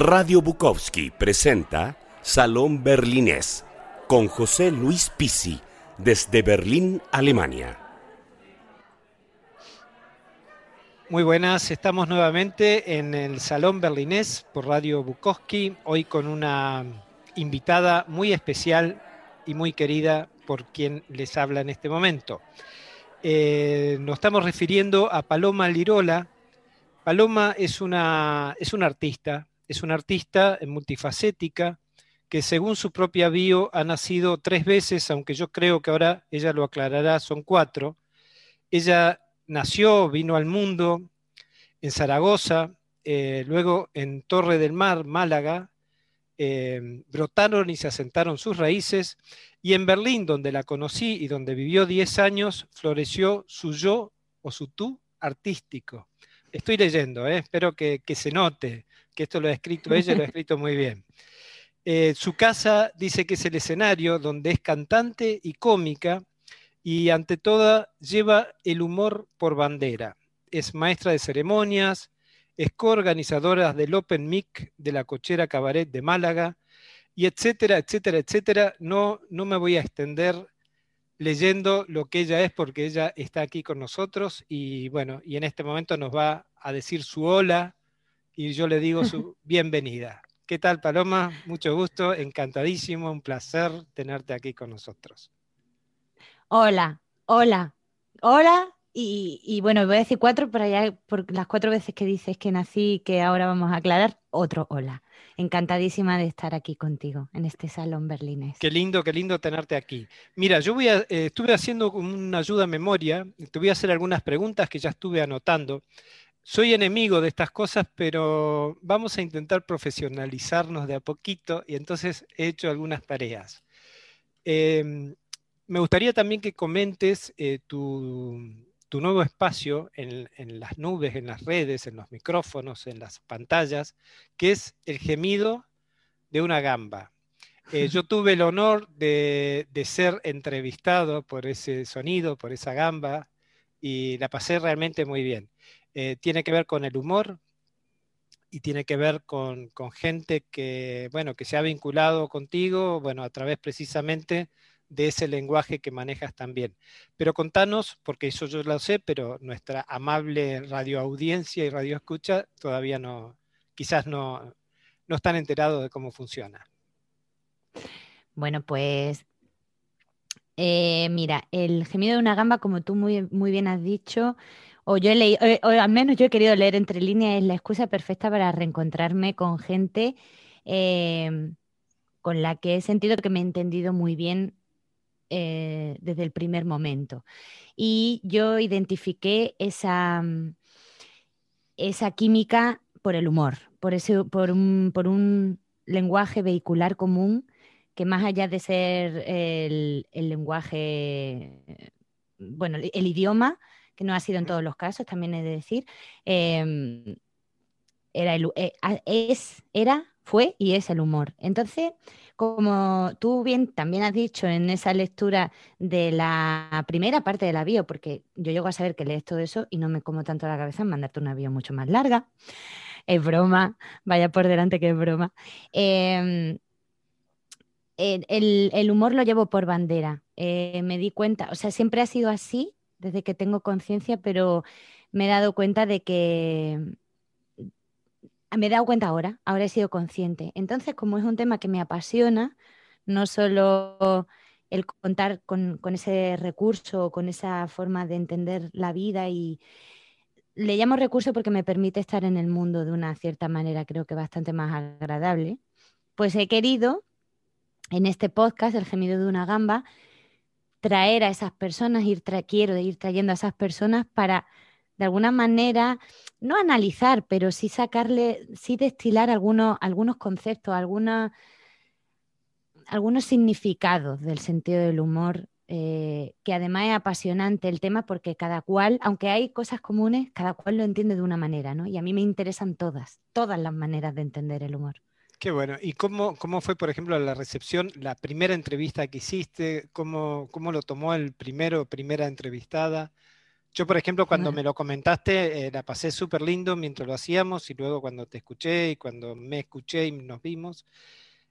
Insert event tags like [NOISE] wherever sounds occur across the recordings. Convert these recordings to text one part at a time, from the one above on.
Radio Bukowski presenta Salón Berlinés con José Luis Pisi desde Berlín, Alemania. Muy buenas, estamos nuevamente en el Salón Berlinés por Radio Bukowski, hoy con una invitada muy especial y muy querida por quien les habla en este momento. Eh, nos estamos refiriendo a Paloma Lirola. Paloma es una, es una artista, es una artista multifacética que según su propia bio ha nacido tres veces, aunque yo creo que ahora ella lo aclarará, son cuatro. Ella nació, vino al mundo en Zaragoza, eh, luego en Torre del Mar, Málaga, eh, brotaron y se asentaron sus raíces, y en Berlín, donde la conocí y donde vivió 10 años, floreció su yo o su tú artístico. Estoy leyendo, eh, espero que, que se note que esto lo ha escrito ella, lo ha escrito muy bien. Eh, su casa dice que es el escenario donde es cantante y cómica y ante todo lleva el humor por bandera. Es maestra de ceremonias, es coorganizadora del Open Mic de la Cochera Cabaret de Málaga y etcétera, etcétera, etcétera. No, no me voy a extender leyendo lo que ella es porque ella está aquí con nosotros y bueno, y en este momento nos va a decir su hola, y yo le digo su [LAUGHS] bienvenida. ¿Qué tal, Paloma? Mucho gusto, encantadísimo, un placer tenerte aquí con nosotros. Hola, hola, hola. Y, bueno, voy a decir cuatro por allá, por las cuatro veces que dices que nací, que ahora vamos a aclarar, otro hola. Encantadísima de estar aquí contigo en este salón berlinés. Qué lindo, qué lindo tenerte aquí. Mira, yo eh, estuve haciendo una ayuda a memoria, te voy a hacer algunas preguntas que ya estuve anotando soy enemigo de estas cosas, pero vamos a intentar profesionalizarnos de a poquito y entonces he hecho algunas tareas. Em, me gustaría también que comentes eh, tu, nuevo espacio en, las nubes, en las redes, en los micrófonos, en las pantallas, que es el gemido de una gamba. Eh, yo [LAUGHS] tuve el honor de, de ser entrevistado por ese sonido, por esa gamba, y la pasé realmente muy bien. Eh, tiene que ver con el humor y tiene que ver con, gente que, bueno, que se ha vinculado contigo, bueno, a través precisamente de ese lenguaje que manejas también. Pero contanos, porque eso yo lo sé, pero nuestra amable radioaudiencia y radioescucha todavía no, quizás no, no están enterados de cómo funciona. Bueno, pues eh, mira, el gemido de una gamba, como tú muy, muy bien has dicho, o yo he leído, eh, o al menos yo he querido leer entre líneas, es la excusa perfecta para reencontrarme con gente em, con la que he sentido que me he entendido muy bien eh, desde el primer momento. Y yo identifiqué esa, mm, esa química por el humor, por, ese, por, un, por un lenguaje vehicular común que más allá de ser el, el lenguaje, bueno, el idioma, que no ha sido en todos los casos, también he de decir, em, era, eh, es, era, fue y es el humor. Entonces, como tú bien también has dicho en esa lectura de la primera parte de la bio, porque yo llego a saber que lees todo eso y no me como tanto la cabeza en mandarte una bio mucho más larga. Es broma, vaya por delante que es broma. Em, el, humor lo llevo por bandera. Eh, me di cuenta, o sea, siempre ha sido así desde que tengo conciencia, pero me he dado cuenta de que me he dado cuenta ahora, ahora he sido consciente. Entonces, como es un tema que me apasiona, no solo el contar con, ese recurso, con esa forma de entender la vida y le llamo recurso porque me permite estar en el mundo de una cierta manera, creo que bastante más agradable, pues he querido en este podcast, El gemido de una gamba, traer a esas personas, ir quiero ir trayendo a esas personas para de alguna manera, no analizar, pero sí sacarle, sí destilar algunos, algunos conceptos, algunos significados del sentido del humor, eh, que además es apasionante el tema porque cada cual, aunque hay cosas comunes, cada cual lo entiende de una manera, ¿no? Y a mí me interesan todas, todas las maneras de entender el humor. Qué bueno. ¿Y cómo, cómo fue, por ejemplo, la recepción, la primera entrevista que hiciste? ¿Cómo, cómo lo tomó el primero, primera entrevistada? Yo, por ejemplo, cuando me lo comentaste, eh, la pasé súper lindo mientras lo hacíamos y luego cuando te escuché y cuando me escuché y nos vimos.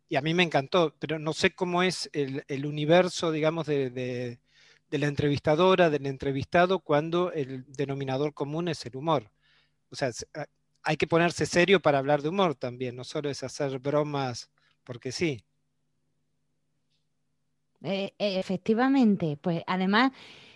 Y a mí me encantó, pero no sé cómo es el, universo, digamos, de, la entrevistadora, del entrevistado, cuando el denominador común es el humor. O sea, ah, hay que ponerse serio para hablar de humor también, no solo es hacer bromas porque sí. Eh, eh, efectivamente, pues además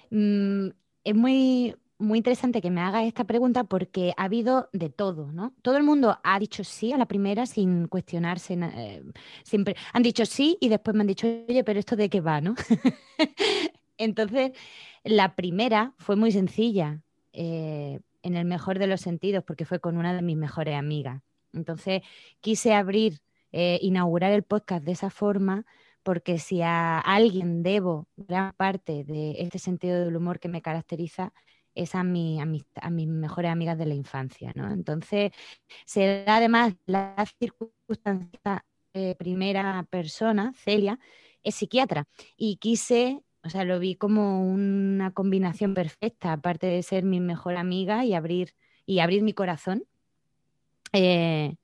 mm, es muy, muy interesante que me haga esta pregunta porque ha habido de todo, ¿no? Todo el mundo ha dicho sí a la primera sin cuestionarse, eh, siempre han dicho sí y después me han dicho, oye, pero esto de qué va, ¿no? [LAUGHS] Entonces, la primera fue muy sencilla, en el mejor de los sentidos, porque fue con una de mis mejores amigas. Entonces, quise abrir, inaugurar el podcast de esa forma porque si a alguien debo gran parte de este sentido del humor que me caracteriza, es a, mi, a, mis, mejores amigas de la infancia. ¿no? Entonces, se da además la circunstancia primera persona, Celia, es psiquiatra y quise, o sea, lo vi como una combinación perfecta, aparte de ser mi mejor amiga y abrir, y abrir mi corazón. Eh,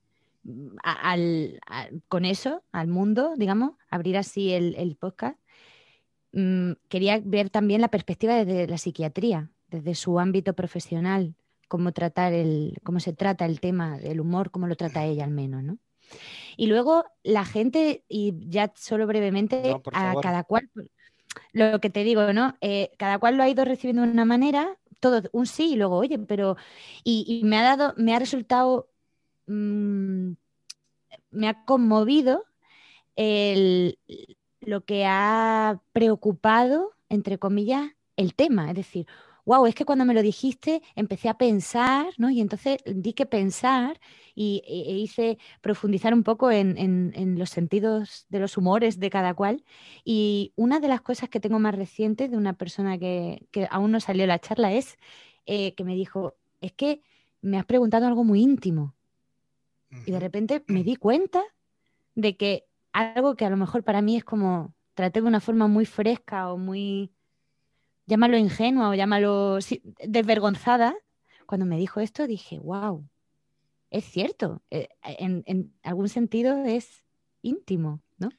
al, con eso al mundo, digamos, abrir así el, podcast, mm, quería ver también la perspectiva desde la psiquiatría, desde su ámbito profesional, cómo, tratar el, cómo se trata el tema del humor, cómo lo trata ella al menos, ¿no? Y luego la gente, y ya solo brevemente, a cada cual, lo que te digo, ¿no? Eh, cada cual lo ha ido recibiendo de una manera, todo un sí y luego, oye, pero, y me ha dado, me ha resultado Mm, me ha conmovido lo que ha preocupado, entre comillas, el tema. Es decir, wow, es que cuando me lo dijiste empecé a pensar, ¿no? Y entonces di que pensar y, e, e hice profundizar un poco en, los sentidos de los humores de cada cual. Y una de las cosas que tengo más recientes de una persona que, aún no salió la charla es eh, que me dijo, es que me has preguntado algo muy íntimo. Y de repente me di cuenta de que algo que a lo mejor para mí es como traté de una forma muy fresca o muy, llámalo ingenua o llámalo desvergonzada, cuando me dijo esto dije, wow, es cierto, eh, en, algún sentido es íntimo, ¿no?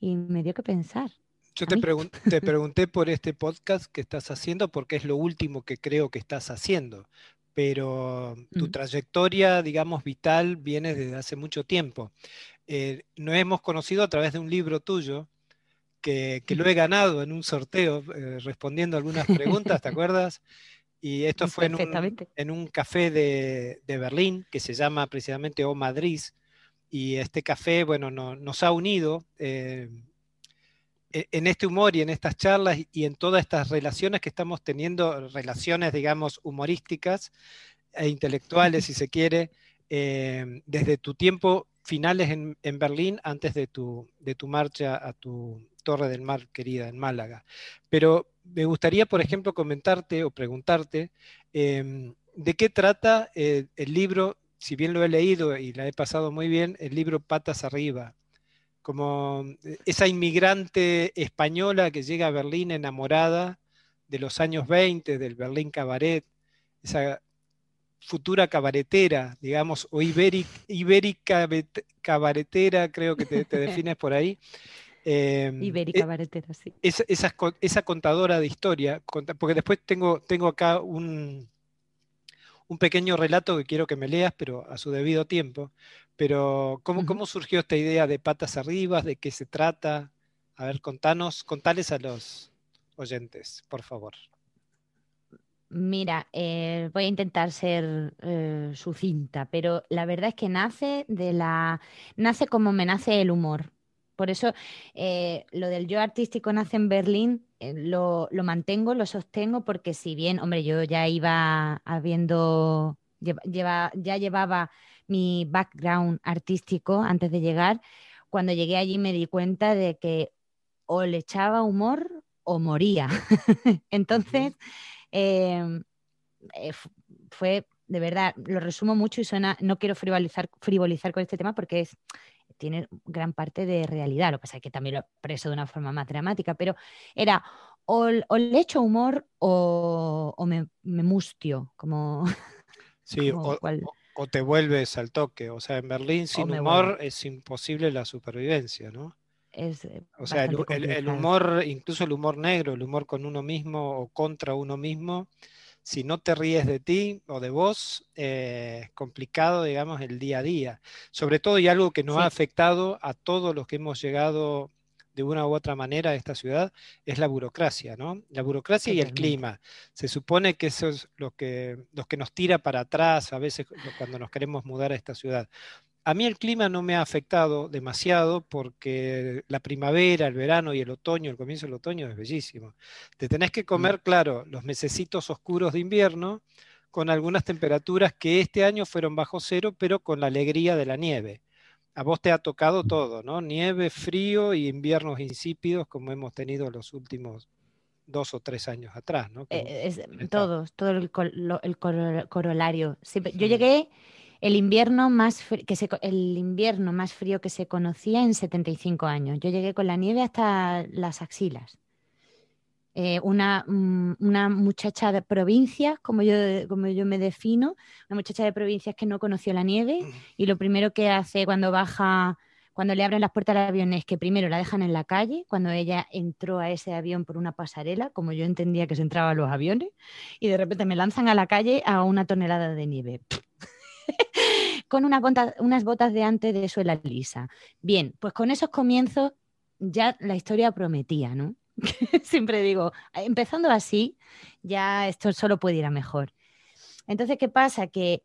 Y me dio que pensar. Yo te, te pregunté por este podcast que estás haciendo porque es lo último que creo que estás haciendo pero tu mm. trayectoria, digamos, vital viene desde hace mucho tiempo. Eh, nos hemos conocido a través de un libro tuyo que, lo he ganado en un sorteo eh, respondiendo algunas preguntas, ¿te [LAUGHS] acuerdas? Y esto fue en un, en un café de, Berlín que se llama precisamente O Madrid. Y este café, bueno, nos ha unido. Eh, en este humor y en estas charlas y en todas estas relaciones que estamos teniendo, relaciones, digamos, humorísticas e intelectuales, si se quiere, eh, desde tu tiempo finales en, Berlín, antes de tu, de tu marcha a tu Torre del Mar querida en Málaga. Pero me gustaría, por ejemplo, comentarte o preguntarte em, de qué trata eh, el libro, si bien lo he leído y la he pasado muy bien, el libro Patas Arriba, como eh, esa inmigrante española que llega a Berlín enamorada de los años 20, del Berlín Cabaret, esa futura cabaretera, digamos, o ibérica cabaretera, creo que te, [LAUGHS] defines por ahí. Em, ibérica cabaretera, sí. Esa, contadora de historia, porque después tengo, tengo acá un, un pequeño relato que quiero que me leas, pero a su debido tiempo. Pero, ¿cómo, ¿cómo surgió esta idea de patas arriba? ¿De qué se trata? A ver, contanos, contales a los oyentes, por favor. Mira, eh, voy a intentar ser eh, sucinta, pero la verdad es que nace de la. nace como me nace el humor. Por eso eh, lo del yo artístico nace en Berlín, eh, lo, mantengo, lo sostengo, porque si bien, hombre, yo ya iba habiendo, ya llevaba mi background artístico antes de llegar, cuando llegué allí me di cuenta de que o le echaba humor o moría. [LAUGHS] Entonces, em, eh, fue, de verdad, lo resumo mucho y suena, no quiero frivolizar, frivolizar con este tema porque es, tiene gran parte de realidad. Lo que pasa es que también lo expreso de una forma más dramática, pero era o, le echo humor o, me, mustio, como... [LAUGHS] Sí, o, te vuelves al toque. O sea, en Berlín sin humor es imposible la supervivencia, ¿no? Es eh, o sea, el, humor, incluso el humor negro, el humor con uno mismo o contra uno mismo, si no te ríes de ti o de vos, eh, es complicado, digamos, el día a día. Sobre todo y algo que nos ha afectado a todos los que hemos llegado de una u otra manera a esta ciudad es la burocracia, ¿no? La burocracia y el clima. Se supone que eso es lo que, lo que nos tira para atrás a veces cuando nos queremos mudar a esta ciudad. A mí el clima no me ha afectado demasiado porque la primavera, el verano y el otoño, el comienzo del otoño es bellísimo. Te tenés que mm. comer, claro, los mesecitos oscuros de invierno con algunas temperaturas que este año fueron bajo cero, pero con la alegría de la nieve a vos te ha tocado todo, ¿no? Nieve, frío y inviernos insípidos como hemos tenido los últimos dos o tres años atrás, ¿no? Eh, todos, todo el, corolario. yo llegué el invierno, más que se, el invierno más frío que se conocía en 75 años. Yo llegué con la nieve hasta las axilas. Eh, una, mm, una, muchacha de provincias, como yo, como yo me defino, una muchacha de provincias que no conoció la nieve y lo primero que hace cuando baja, cuando le abren las puertas al avión es que primero la dejan en la calle, cuando ella entró a ese avión por una pasarela, como yo entendía que se entraba a los aviones, y de repente me lanzan a la calle a una tonelada de nieve. [LAUGHS] con unas botas de antes de suela lisa. Bien, pues con esos comienzos ya la historia prometía, ¿no? [LAUGHS] Siempre digo, empezando así, ya esto solo puede ir a mejor. Entonces, ¿qué pasa? Que,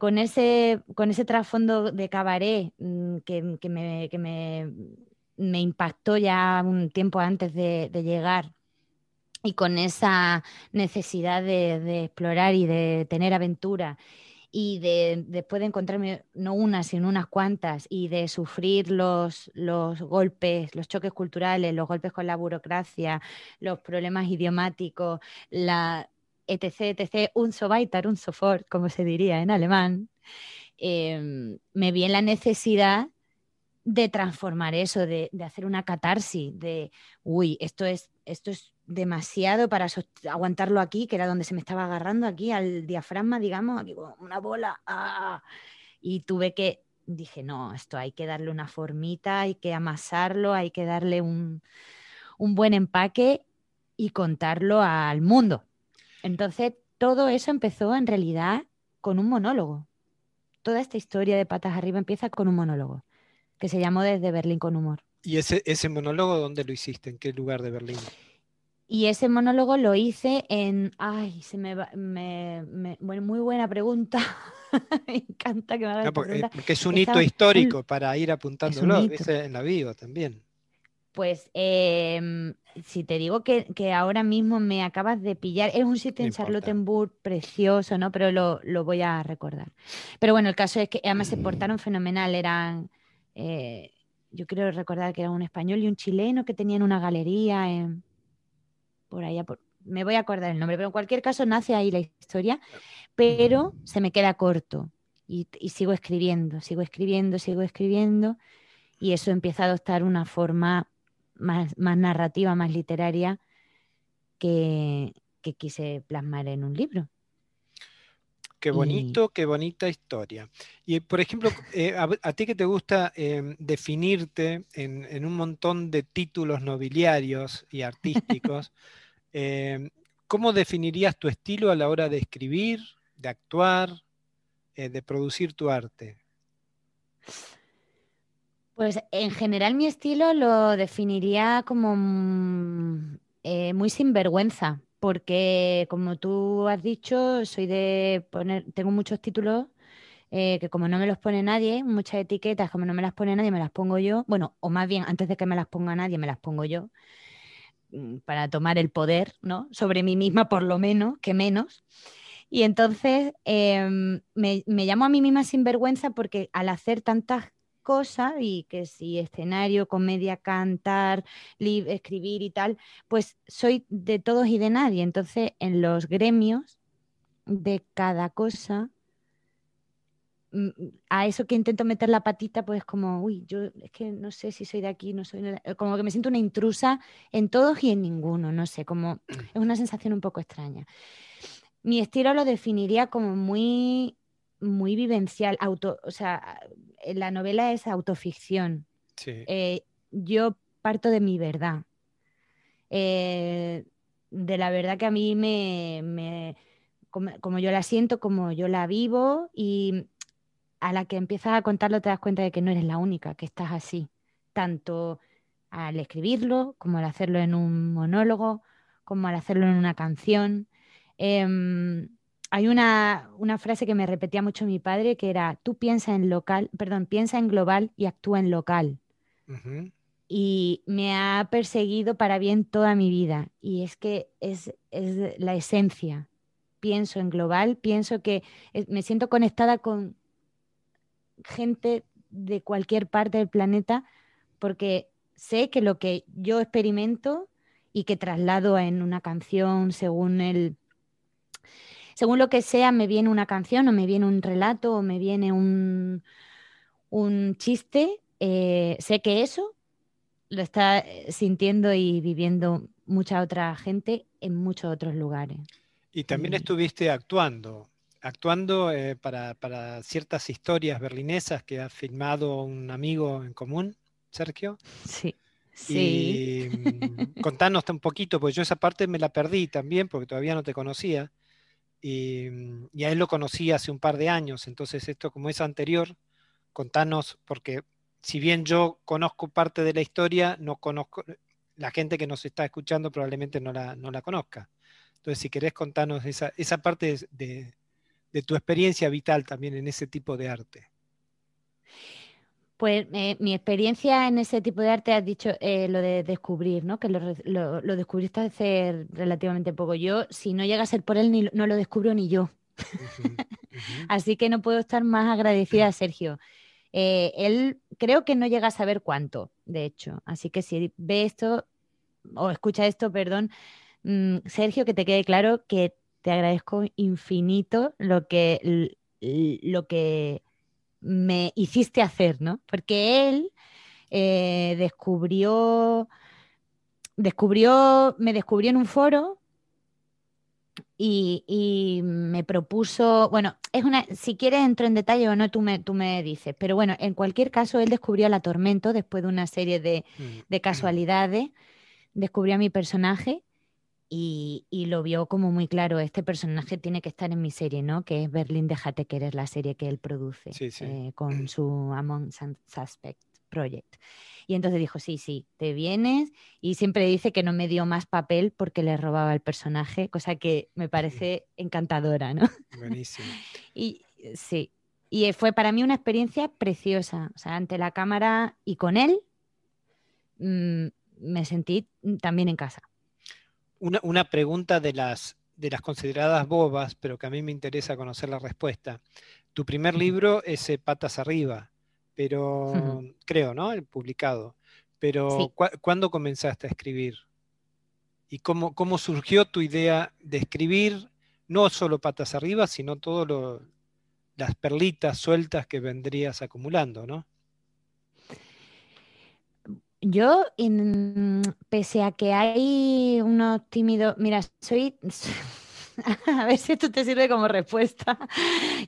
con, ese, con ese trasfondo de cabaret mm, que, me, impactó ya un tiempo antes de, llegar y con esa necesidad de, explorar y de tener aventura y de después de encontrarme no unas, sino unas cuantas, y de sufrir los, los golpes, los choques culturales, los golpes con la burocracia, los problemas idiomáticos, la etc, etc, un so weiter, un sofort, como se diría en alemán, em, me vi en la necesidad de transformar eso, de, de, hacer una catarsis, de, uy, esto es, esto es demasiado para aguantarlo aquí, que era donde se me estaba agarrando, aquí al diafragma, digamos, aquí como una bola. ¡ah! Y tuve que, dije, no, esto hay que darle una formita, hay que amasarlo, hay que darle un, un buen empaque y contarlo al mundo. Entonces, todo eso empezó en realidad con un monólogo. Toda esta historia de patas arriba empieza con un monólogo, que se llamó Desde Berlín con Humor. ¿Y ese, ese monólogo dónde lo hiciste? ¿En qué lugar de Berlín? Y ese monólogo lo hice en. Ay, se me va. bueno, muy buena pregunta. [LAUGHS] me encanta que me hagas porque, es un hito histórico para ir apuntándolo. en la viva también. Pues em, si te digo que, ahora mismo me acabas de pillar, es un sitio en Charlottenburg precioso, ¿no? Pero lo, voy a recordar. Pero bueno, el caso es que además se portaron fenomenal, eran, eh, yo creo recordar que era un español y un chileno que tenían una galería en, por allá, me voy a acordar el nombre, pero en cualquier caso nace ahí la historia, pero se me queda corto y, sigo escribiendo, sigo escribiendo, sigo escribiendo y eso empieza a adoptar una forma más, narrativa, más literaria que, quise plasmar en un libro. Qué bonito, qué bonita historia. Y por ejemplo, eh, a, ti que te gusta em, definirte en, en, un montón de títulos nobiliarios y [LAUGHS] artísticos, Em, ¿Cómo definirías tu estilo a la hora de escribir, de actuar, eh, de producir tu arte? Pues en general mi estilo lo definiría como mm, eh, muy sinvergüenza, porque como tú has dicho, soy de poner, tengo muchos títulos eh, que como no me los pone nadie, muchas etiquetas, como no me las pone nadie, me las pongo yo. Bueno, o más bien, antes de que me las ponga nadie, me las pongo yo. Mm, para tomar el poder, ¿no? Sobre mí misma, por lo menos, que menos. Y entonces em, me, llamo a mí misma sin vergüenza porque al hacer tantas cosas y que si escenario, comedia, cantar, escribir y tal, pues soy de todos y de nadie. Entonces en los gremios de cada cosa a eso que intento meter la patita, pues como, uy, yo es que no sé si soy de aquí, no soy, como que me siento una intrusa en todos y en ninguno, no sé, como es una sensación un poco extraña. Mi estilo lo definiría como muy, muy vivencial, auto, o sea, la novela es autoficción. Eh, yo parto de mi verdad. Eh, de la verdad que a mí me, como, yo la siento, como yo la vivo y a la que empiezas a contarlo te das cuenta de que no eres la única, que estás así, tanto al escribirlo como al hacerlo en un monólogo, como al hacerlo en una canción. Em, hay una, frase que me repetía mucho mi padre que era, tú piensa en local, perdón, piensa en global y actúa en local y me ha perseguido para bien toda mi vida. Y es que es, la esencia. Pienso en global, pienso que me siento conectada con gente de cualquier parte del planeta porque sé que lo que yo experimento y que traslado en una canción según el según lo que sea me viene una canción o me viene un relato o me viene un, un chiste eh, sé que eso lo está eh, sintiendo y viviendo mucha otra gente en muchos otros lugares. Y también estuviste actuando, actuando eh, para, ciertas historias berlinesas que ha filmado un amigo en común, Sergio. Sí. Sí. Y mm, [LAUGHS] contanos un poquito, porque yo esa parte me la perdí también, porque todavía no te conocía. Y, mm, y, a él lo conocí hace un par de años, entonces esto como es anterior, contanos, porque si bien yo conozco parte de la historia, no conozco, la gente que nos está escuchando probablemente no la, no la conozca. Entonces, si querés contarnos esa, esa parte de, tu experiencia vital también en ese tipo de arte. Pues eh, mi experiencia en ese tipo de arte, has dicho eh, lo de descubrir, ¿no? Que lo, lo, descubriste hace relativamente poco. Yo, si no llega a ser por él, ni, no lo descubro ni yo. [LAUGHS] Así que no puedo estar más agradecida a [LAUGHS] Sergio. Eh, él creo que no llega a saber cuánto, de hecho. Así que si ve esto o escucha esto, perdón, mm, Sergio, que te quede claro que te agradezco infinito lo que, lo que me hiciste hacer, ¿no? Porque él eh, descubrió, descubrió, me descubrió en un foro y, me propuso, bueno, es una, si quieres entro en detalle o no, tú me, tú me dices, pero bueno, en cualquier caso, él descubrió la Tormento después de una serie de, mm, mm. casualidades, descubrió a mi personaje y, lo vio como muy claro, este personaje tiene que estar en mi serie, ¿no? Que es Berlín Déjate Querer, la serie que él produce eh, con su Among Suspect Project. Y entonces dijo, sí, sí, te vienes. Y siempre dice que no me dio más papel porque le robaba el personaje, cosa que me parece encantadora, ¿no? [LAUGHS] Buenísimo. y sí, y fue para mí una experiencia preciosa. O sea, ante la cámara y con él mm, me sentí también en casa. Una, una pregunta de las, de las consideradas bobas, pero que a mí me interesa conocer la respuesta. Tu primer libro es eh, Patas Arriba, pero creo, ¿no? El publicado. Pero ¿cuándo comenzaste a escribir? ¿Y cómo, cómo surgió tu idea de escribir no solo patas arriba, sino todas las perlitas sueltas que vendrías acumulando, ¿no? Yo, pese a que hay unos tímidos, mira, soy, [LAUGHS] a ver si esto te sirve como respuesta.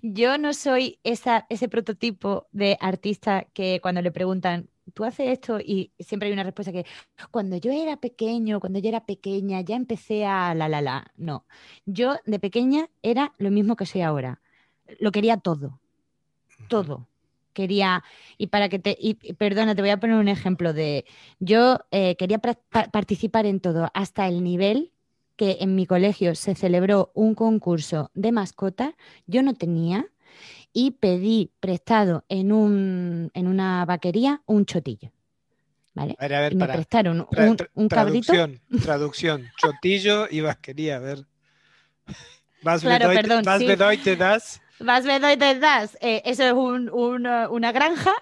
Yo no soy esa, ese prototipo de artista que cuando le preguntan, tú haces esto y siempre hay una respuesta que cuando yo era pequeño, cuando yo era pequeña, ya empecé a la la la. No, yo de pequeña era lo mismo que soy ahora. Lo quería todo, todo. Quería, y para que te, y, perdona, te voy a poner un ejemplo de, yo eh, quería participar en todo, hasta el nivel que en mi colegio se celebró un concurso de mascotas, yo no tenía y pedí prestado en, un, en una vaquería un chotillo. ¿Vale? A ver, a ver, y me prestaron un, traducción, Traducción, chotillo y vaquería, a ver. [LAUGHS] Vas claro, perdón, vas das. Vas das. Eh, eso es una granja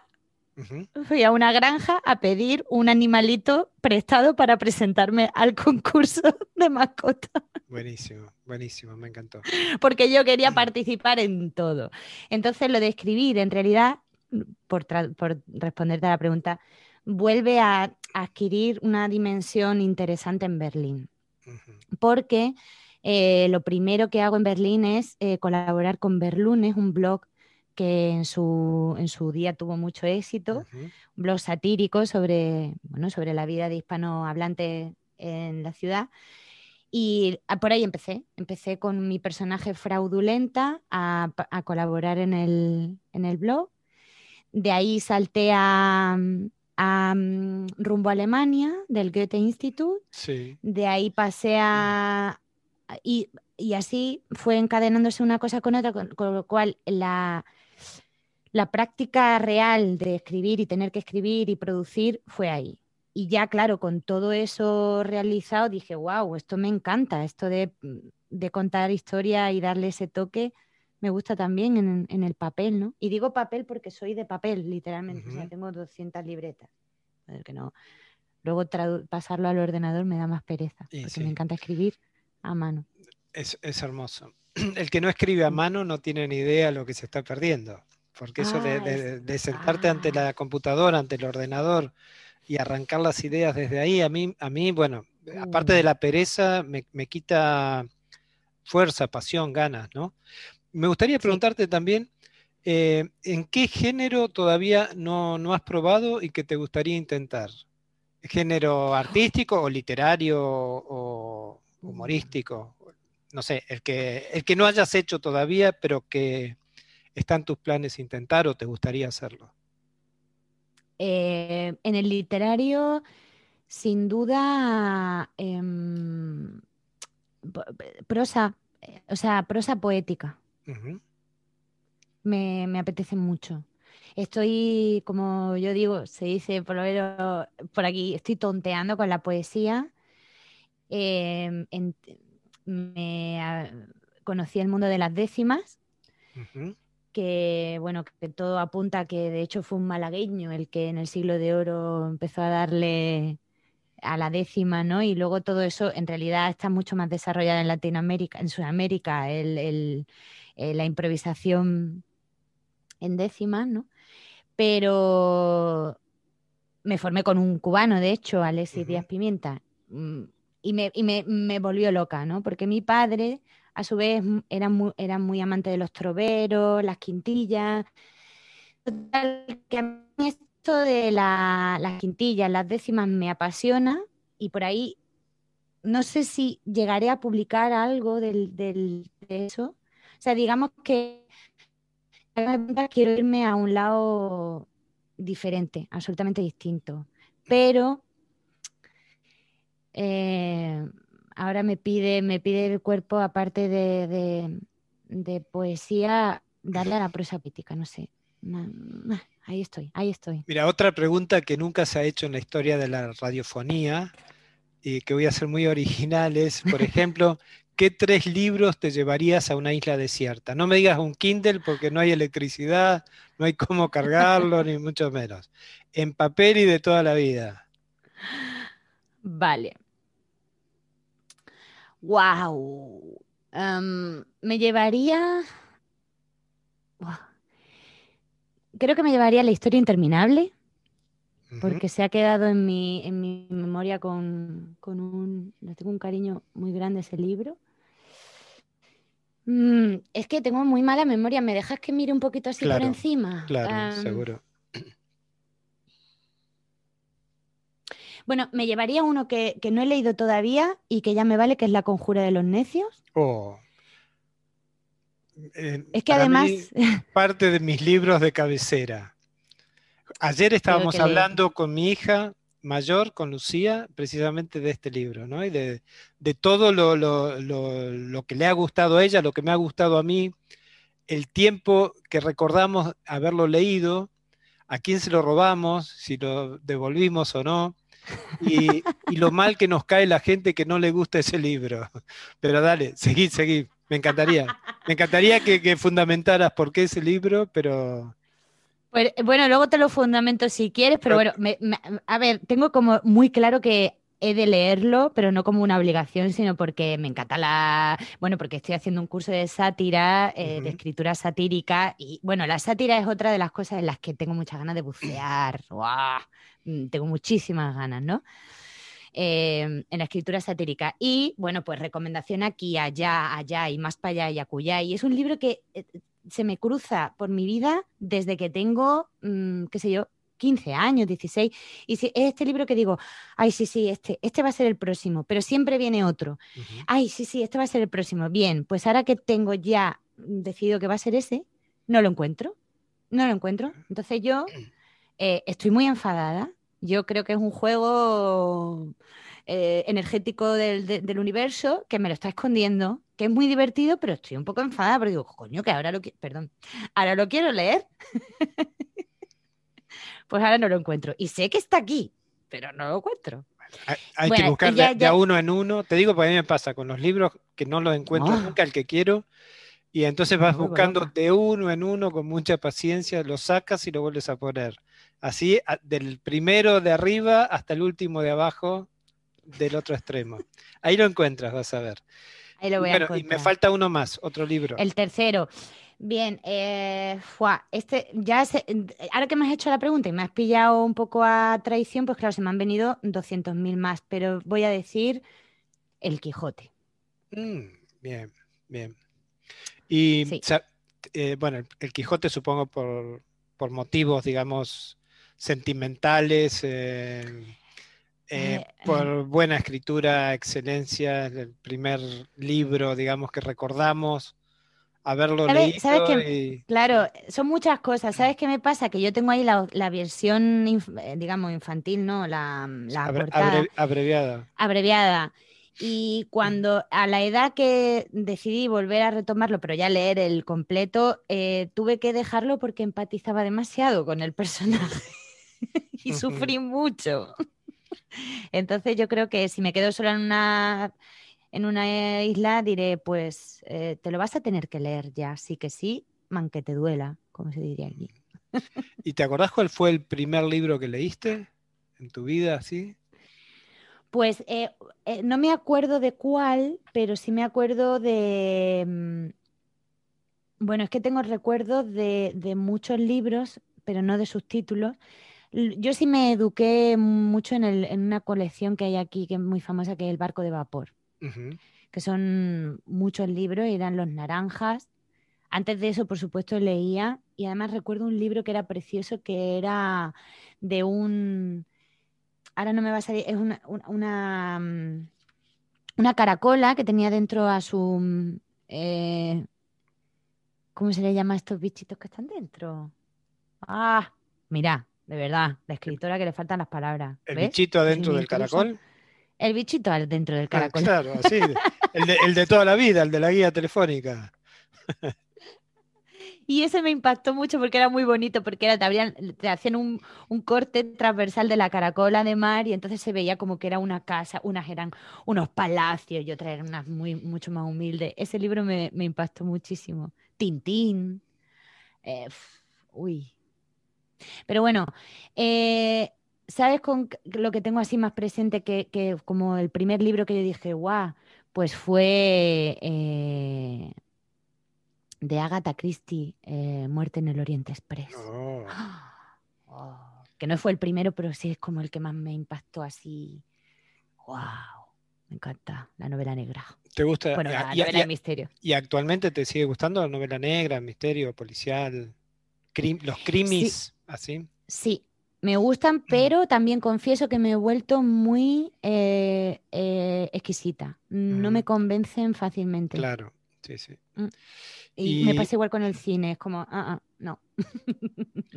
Fui a una granja a pedir un animalito prestado para presentarme al concurso [LAUGHS] de mascota. Buenísimo, buenísimo, me encantó. Porque yo quería participar en todo. Entonces lo de escribir, en realidad, por, responderte a la pregunta, vuelve a adquirir una dimensión interesante en Berlín. Porque eh, lo primero que hago en Berlín es eh, colaborar con Berlunes, un blog que en su, en su día tuvo mucho éxito, un blog satírico sobre, bueno, sobre la vida de hispanohablantes en la ciudad. Y ah, por ahí empecé. Empecé con mi personaje fraudulenta a, colaborar en el, blog. De ahí salté a, mm, rumbo a Alemania, del Goethe Institut. De ahí pasé a... Y, así fue encadenándose una cosa con otra, con lo cual la, la práctica real de escribir y tener que escribir y producir fue ahí. Y ya, claro, con todo eso realizado, dije, wow, esto me encanta, esto de, contar historia y darle ese toque, me gusta también en, el papel, ¿no? Y digo papel porque soy de papel, literalmente, o sea, tengo 200 libretas. Que no. Luego pasarlo al ordenador me da más pereza, porque me encanta escribir a mano. Es, es hermoso. [CLEARS THROAT] El que no escribe a mano no tiene ni idea lo que se está perdiendo. Porque eso de, ah, sentarte ante la computadora, ante el ordenador y arrancar las ideas desde ahí, a mí, a mí bueno, aparte de uh. la pereza, me, quita fuerza, pasión, ganas, ¿no? Me gustaría preguntarte también, eh, ¿en qué género todavía no, has probado y que te gustaría intentar? ¿Género artístico o literario o mm. Humorístico? No sé, el que, el que no hayas hecho todavía, pero que, ¿Están tus planes intentar o te gustaría hacerlo? Eh, en el literario, sin duda, em, prosa, eh, o sea, prosa poética. me, apetece mucho. Estoy, como yo digo, se dice por lo menos por aquí, estoy tonteando con la poesía. Em, me conocí el mundo de las décimas que bueno, que todo apunta a que de hecho fue un malagueño el que en el siglo de oro empezó a darle a la décima, ¿no? Y luego todo eso en realidad está mucho más desarrollado en Latinoamérica, en Sudamérica, el, eh, la improvisación en décimas, ¿no? Pero me formé con un cubano, de hecho, Alexis Díaz Pimienta, mm, y, me, y me, me volvió loca, ¿no? Porque mi padre a su vez eran muy, eran muy amantes de los troveros, las quintillas. que a mí esto de las quintillas, las décimas me apasiona y por ahí no sé si llegaré a publicar algo del, de eso. O sea, digamos que quiero irme a un lado diferente, absolutamente distinto. Pero eh, ahora me pide, me pide el cuerpo, aparte de, poesía, darle a la prosa pítica, no sé. Ahí estoy, ahí estoy. Mira, otra pregunta que nunca se ha hecho en la historia de la radiofonía y que voy a ser muy original es, por [LAUGHS] ejemplo, ¿qué tres libros te llevarías a una isla desierta? No me digas un Kindle porque no hay electricidad, no hay cómo cargarlo, ni [LAUGHS] mucho menos. En papel y de toda la vida. Vale. Wow. Me llevaría. Creo que me llevaría la historia interminable, porque se ha quedado en mi, en mi memoria con, un. Le tengo un cariño muy grande ese libro. Mm, es que tengo muy mala memoria. ¿Me dejas que mire un poquito así por encima? Claro, seguro. Bueno, me llevaría uno que, no he leído todavía y que ya me vale, que es La Conjura de los Necios. Oh. es que además... [LAUGHS] parte de mis libros de cabecera. Ayer estábamos hablando con mi hija mayor, con Lucía, precisamente de este libro, ¿no? Y de, todo lo, lo, que le ha gustado a ella, lo que me ha gustado a mí, el tiempo que recordamos haberlo leído, a quién se lo robamos, si lo devolvimos o no, y, lo mal que nos cae la gente que no le gusta ese libro. Pero dale, seguí, seguí. Me encantaría. Me encantaría que, fundamentaras por qué ese libro, pero... Bueno, luego te lo fundamento si quieres, pero bueno, a ver, tengo como muy claro que he de leerlo, pero no como una obligación, sino porque me encanta la. Bueno, porque estoy haciendo un curso de sátira, eh, de escritura satírica, y bueno, la sátira es otra de las cosas en las que tengo muchas ganas de bucear. Mm, tengo muchísimas ganas, ¿no? Em, en la escritura satírica. Y bueno, pues recomendación aquí, allá, allá y más para allá y acullá. Y es un libro que eh, se me cruza por mi vida desde que tengo, mm, qué sé yo, 15 años, 16. Y si, es este libro que digo, ay, sí, sí, este, este va a ser el próximo, pero siempre viene otro. Ay, sí, sí, este va a ser el próximo. Bien, pues ahora que tengo ya decidido que va a ser ese, no lo encuentro. No lo encuentro. Entonces yo eh, estoy muy enfadada yo creo que es un juego eh, energético del, universo que me lo está escondiendo, que es muy divertido, pero estoy un poco enfadada porque digo, coño, que ahora lo quiero, perdón, ahora lo quiero leer. [LAUGHS] pues ahora no lo encuentro. Y sé que está aquí, pero no lo encuentro. Hay, que buscar de, uno en uno. Te digo, pues a mí me pasa con los libros que no los encuentro nunca el que quiero. Y entonces vas buscando de uno en uno con mucha paciencia, lo sacas y lo vuelves a poner. Así, del primero de arriba hasta el último de abajo del otro extremo. Ahí lo encuentras, vas a ver. Ahí lo voy a encontrar. Y me falta uno más, otro libro. El tercero. Bien, eh, este ya ahora que me has hecho la pregunta y me has pillado un poco a traición, pues claro, se me han venido 200.000 más, pero voy a decir El Quijote. Mm, bien, bien. Y eh, bueno, el, Quijote supongo por, por motivos, digamos, sentimentales, eh, eh, eh, por buena escritura, excelencia, el primer libro, digamos, que recordamos haberlo leído. Claro, son muchas cosas. ¿Sabes qué me pasa? Que yo tengo ahí la, versión, digamos, infantil, ¿no? La, la abreviada. Abreviada. Y cuando a la edad que decidí volver a retomarlo, pero ya leer el completo, tuve que dejarlo porque empatizaba demasiado con el [LAUGHS] personaje. [LAUGHS] y sufrí mucho. [LAUGHS] Entonces yo creo que si me quedo sola en una, en una isla, diré, pues eh, te lo vas a tener que leer ya, sí que sí, man que te duela, como se diría aquí. ¿Y te acordás cuál fue el primer libro que leíste en tu vida, así? Pues eh, eh, no me acuerdo de cuál, pero sí me acuerdo de... Mm, bueno, es que tengo recuerdos de, de muchos libros, pero no de sus títulos, yo sí me eduqué mucho en, una colección que hay aquí, que es muy famosa, que es el barco de vapor, que son muchos libros, eran los naranjas. Antes de eso, por supuesto, leía y además recuerdo un libro que era precioso, que era de un... Ahora no me va a salir, es una, una, mm, una, caracola que tenía dentro a su... Mm, eh, ¿Cómo se le llama a estos bichitos que están dentro? Ah, mira, de verdad, la escritora que le faltan las palabras. ¿El bichito adentro del caracol? El bichito adentro del ah, caracol. claro, sí, el de, toda la vida, el de la guía telefónica. [LAUGHS] Y ese me impactó mucho porque era muy bonito, porque era, te, hacían un, corte transversal de la caracola de mar y entonces se veía como que era una casa, unas eran unos palacios y otras eran unas muy, mucho más humildes. Ese libro me, impactó muchísimo. Tintín. Eh, uy, pero bueno, eh, ¿sabes con lo que tengo así más presente que, como el primer libro que yo dije, guau, pues fue eh, de Agatha Christie, eh, Muerte en el Oriente Express. Oh. [GASPS] Oh, que no fue el primero, pero sí es como el que más me impactó así. ¡Wow! Me encanta la novela negra. ¿Te gusta? Bueno, la novela de misterio. ¿Y actualmente te sigue gustando la novela negra, misterio, policial, los crimis? Así. Sí, me gustan, pero también confieso que me he vuelto muy eh, eh, exquisita. No me convencen fácilmente. Claro, sí, sí. Mm. Y, me pasa igual con el cine, es como, ah, ah no. [LAUGHS]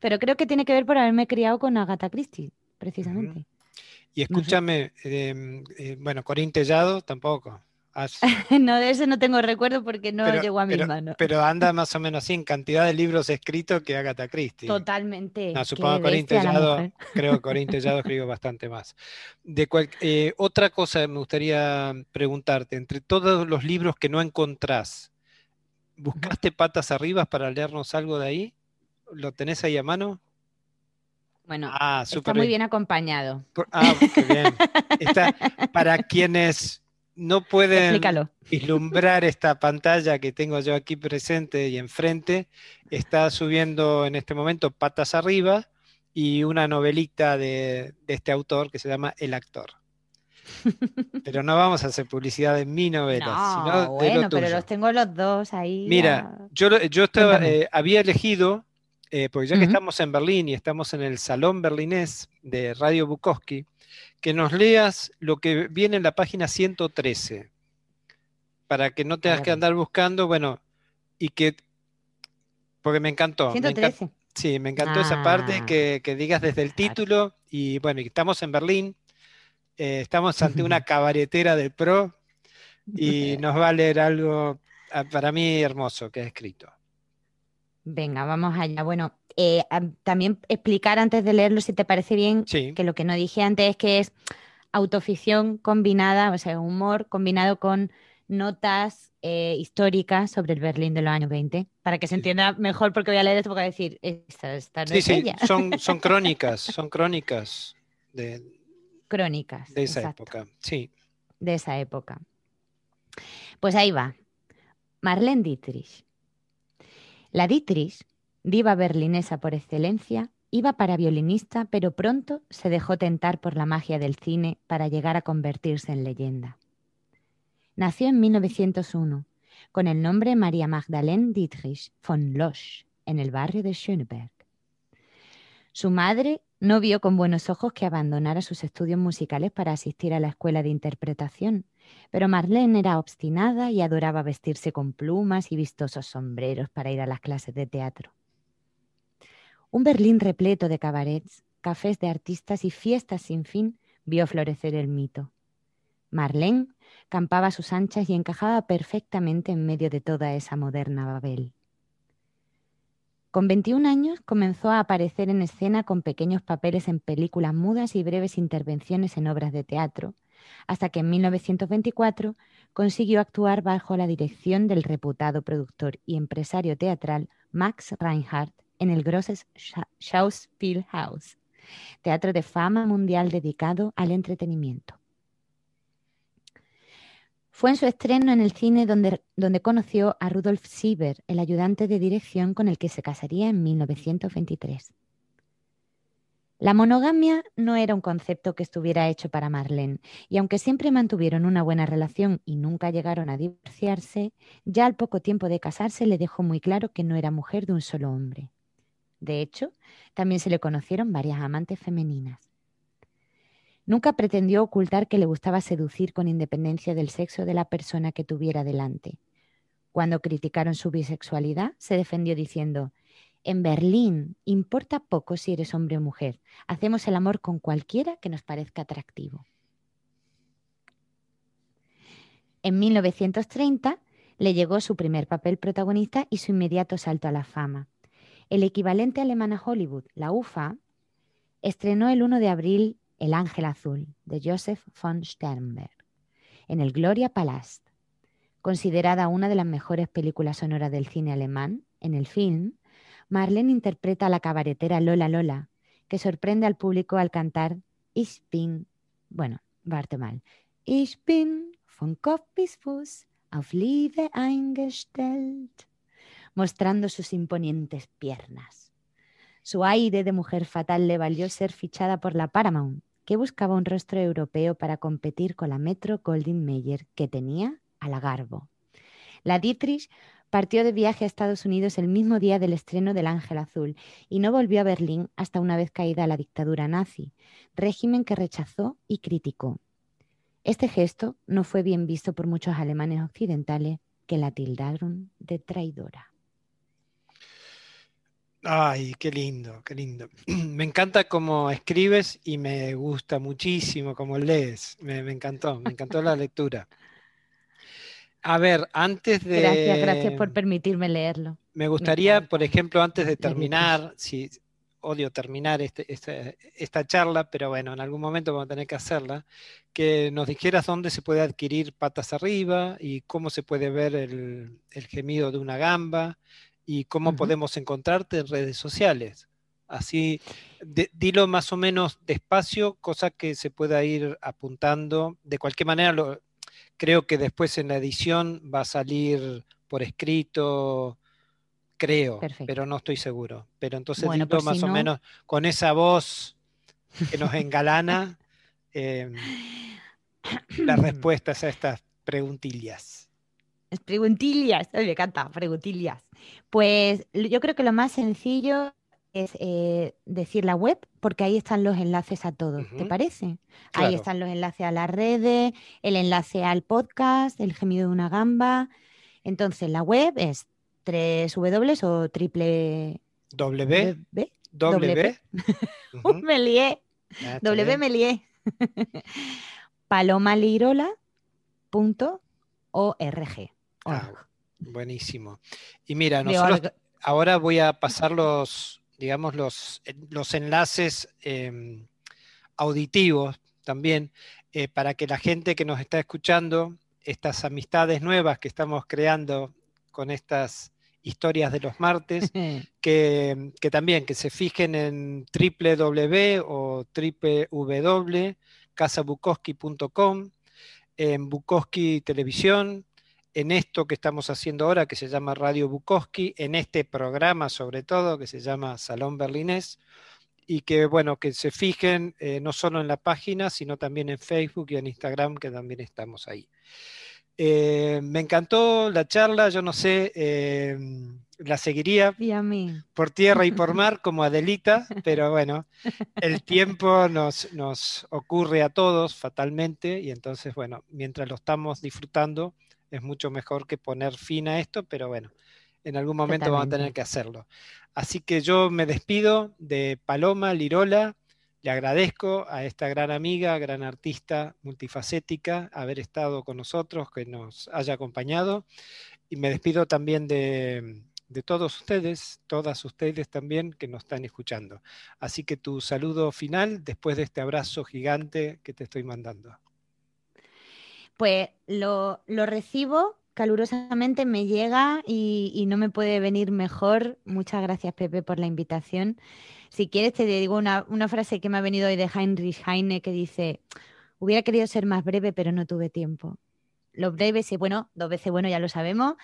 pero creo que tiene que ver por haberme criado con Agatha Christie, precisamente. Y escúchame, em, eh, bueno, Corín Tellado tampoco. [LAUGHS] no, de eso no tengo recuerdo porque no llegó a mi mano. Pero anda más o menos así en cantidad de libros escritos que Agatha Christie. Totalmente. No, supongo que [LAUGHS] creo que Corín Tellado escribió bastante más. De eh, otra cosa me gustaría preguntarte, entre todos los libros que no encontrás, ¿buscaste patas arriba para leernos algo de ahí? ¿Lo tenés ahí a mano? Bueno, ah, está muy bien acompañado. Ah, qué bien. [LAUGHS] para quienes no pueden vislumbrar esta pantalla que tengo yo aquí presente y enfrente, está subiendo en este momento Patas Arriba y una novelita de, este autor que se llama El Actor. [LAUGHS] Pero no vamos a hacer publicidad de mi novela, no, bueno, pero los tengo los dos ahí. Mira, yo, yo estaba, eh, había elegido eh, porque ya que estamos en Berlín y estamos en el Salón Berlinés de Radio Bukowski, que nos leas lo que viene en la página 113, para que no tengas que andar buscando, bueno, y que, porque me encantó. 113. sí, me encantó esa parte ah. que, digas desde el título, y bueno, estamos en Berlín, eh, estamos [LAUGHS] ante una cabaretera del PRO, y nos va a leer algo ah, para mí hermoso que ha escrito. Venga, vamos allá. Bueno, eh, también explicar antes de leerlo, si te parece bien, que lo que no dije antes es que es autoficción combinada, o sea, humor combinado con notas eh, históricas sobre el Berlín de los años 20, para que se entienda mejor porque voy a leer esto porque voy a decir, esta, esta no sí, sí, Son, [LAUGHS] son crónicas, son crónicas de, crónicas de esa época, sí. De esa época. Pues ahí va. Marlene Dietrich la Dietrich, diva berlinesa por excelencia, iba para violinista, pero pronto se dejó tentar por la magia del cine para llegar a convertirse en leyenda. Nació en 1901 con el nombre María Magdalene Dietrich von Losch en el barrio de Schöneberg. Su madre no vio con buenos ojos que abandonara sus estudios musicales para asistir a la escuela de interpretación, pero Marlene era obstinada y adoraba vestirse con plumas y vistosos sombreros para ir a las clases de teatro. Un Berlín repleto de cabarets, cafés de artistas y fiestas sin fin vio florecer el mito. Marlene campaba a sus anchas y encajaba perfectamente en medio de toda esa moderna Babel. Con 21 años comenzó a aparecer en escena con pequeños papeles en películas mudas y breves intervenciones en obras de teatro, hasta que en 1924 consiguió actuar bajo la dirección del reputado productor y empresario teatral Max Reinhardt en el Grosses Schauspielhaus, teatro de fama mundial dedicado al entretenimiento. Fue en su estreno en el cine donde, donde, conoció a Rudolf Sieber, el ayudante de dirección con el que se casaría en 1923. La monogamia no era un concepto que estuviera hecho para Marlene, y aunque siempre mantuvieron una buena relación y nunca llegaron a divorciarse, ya al poco tiempo de casarse le dejó muy claro que no era mujer de un solo hombre. De hecho, también se le conocieron varias amantes femeninas. Nunca pretendió ocultar que le gustaba seducir con independencia del sexo de la persona que tuviera delante. Cuando criticaron su bisexualidad, se defendió diciendo, en Berlín importa poco si eres hombre o mujer. Hacemos el amor con cualquiera que nos parezca atractivo. En 1930 le llegó su primer papel protagonista y su inmediato salto a la fama. El equivalente alemán a Hollywood, la UFA, estrenó el 1 de abril El Ángel Azul de Joseph von Sternberg en el Gloria Palast. Considerada una de las mejores películas sonoras del cine alemán, en el film Marlene interpreta a la cabaretera Lola Lola, que sorprende al público al cantar Ich bin, bueno, parte mal. Ich bin von Kopf bis Fuß auf Liebe eingestellt, mostrando sus imponentes piernas. Su aire de mujer fatal le valió ser fichada por la Paramount, que buscaba un rostro europeo para competir con la Metro Goldwyn Mayer que tenía a la Garbo. La Dietrich partió de viaje a Estados Unidos el mismo día del estreno del Ángel Azul y no volvió a Berlín hasta una vez caída la dictadura nazi, régimen que rechazó y criticó. Este gesto no fue bien visto por muchos alemanes occidentales que la tildaron de traidora. Ay, qué lindo, qué lindo. [CLEARS THROAT] Me encanta cómo escribes y me gusta muchísimo cómo lees. Me, me encantó, me encantó la lectura. A ver, antes de... Gracias, gracias por permitirme leerlo. Me gustaría, por ejemplo, antes de terminar, si odio terminar este, este, esta charla, pero bueno, en algún momento vamos a tener que hacerla, que nos dijeras dónde se puede adquirir patas arriba y cómo se puede ver el, gemido de una gamba y cómo podemos encontrarte en redes sociales. Así, dilo más o menos despacio, cosa que se pueda ir apuntando. De cualquier manera, lo, creo que después en la edición va a salir por escrito, creo, pero no estoy seguro. Pero entonces dilo más o menos con esa voz que nos engalana [LAUGHS] em, [COUGHS] las respuestas a estas [COUGHS] preguntillas. Preguntillas, me encanta, preguntillas. Pues yo creo que lo más sencillo es eh, decir la web, porque ahí están los enlaces a todos, ¿te parece? Ahí están los enlaces a las redes, el enlace al podcast, el gemido de una gamba. Entonces, la web es 3 W o triple W. W. W. [LAUGHS] me lié. W me lié. [LAUGHS] palomalirola.org. Ah, buenísimo. Y mira, nosotros ahora voy a pasar los, digamos, los, los enlaces em, auditivos también, eh, para que la gente que nos está escuchando, estas amistades nuevas que estamos creando con estas historias de los martes, [LAUGHS] que, que, también que se fijen en www o www.casabukowski.com, en Bukowski Televisión, en esto que estamos haciendo ahora, que se llama Radio Bukowski, en este programa sobre todo, que se llama Salón Berlinés, y que, bueno, que se fijen eh, no solo en la página, sino también en Facebook y en Instagram, que también estamos ahí. Eh, me encantó la charla, yo no sé, eh, la seguiría por tierra y por [LAUGHS] mar como Adelita, pero bueno, el tiempo nos, nos ocurre a todos fatalmente y entonces, bueno, mientras lo estamos disfrutando, es mucho mejor que poner fin a esto, pero bueno, en algún momento vamos a tener que hacerlo. Así que yo me despido de Paloma Lirola, le agradezco a esta gran amiga, gran artista multifacética, haber estado con nosotros, que nos haya acompañado, y me despido también de, de todos ustedes, todas ustedes también que nos están escuchando. Así que tu saludo final después de este abrazo gigante que te estoy mandando. Pues lo, recibo calurosamente, me llega y, no me puede venir mejor. Muchas gracias, Pepe, por la invitación. Si quieres, te digo una, frase que me ha venido hoy de Heinrich Heine que dice: Hubiera querido ser más breve, pero no tuve tiempo. Lo breve es bueno, dos veces bueno, ya lo sabemos.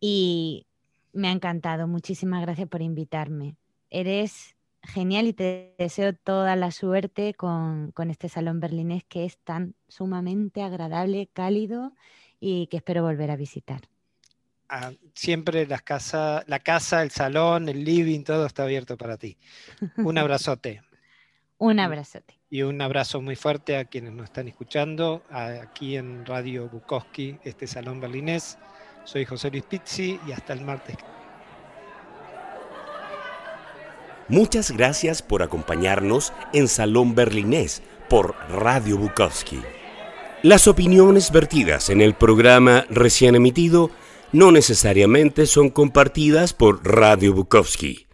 Y me ha encantado. Muchísimas gracias por invitarme. Eres genial y te deseo toda la suerte con, este salón berlinés que es tan sumamente agradable, cálido y que espero volver a visitar. Ah, siempre las casa, la casa, el salón, el living, todo está abierto para ti. Un [LAUGHS] abrazote. un abrazote. Y un abrazo muy fuerte a quienes nos están escuchando aquí en Radio Bukowski, este salón berlinés. Soy José Luis Pizzi y hasta el martes. Muchas gracias por acompañarnos en Salón Berlinés por Radio Bukowski. Las opiniones vertidas en el programa recién emitido no necesariamente son compartidas por Radio Bukowski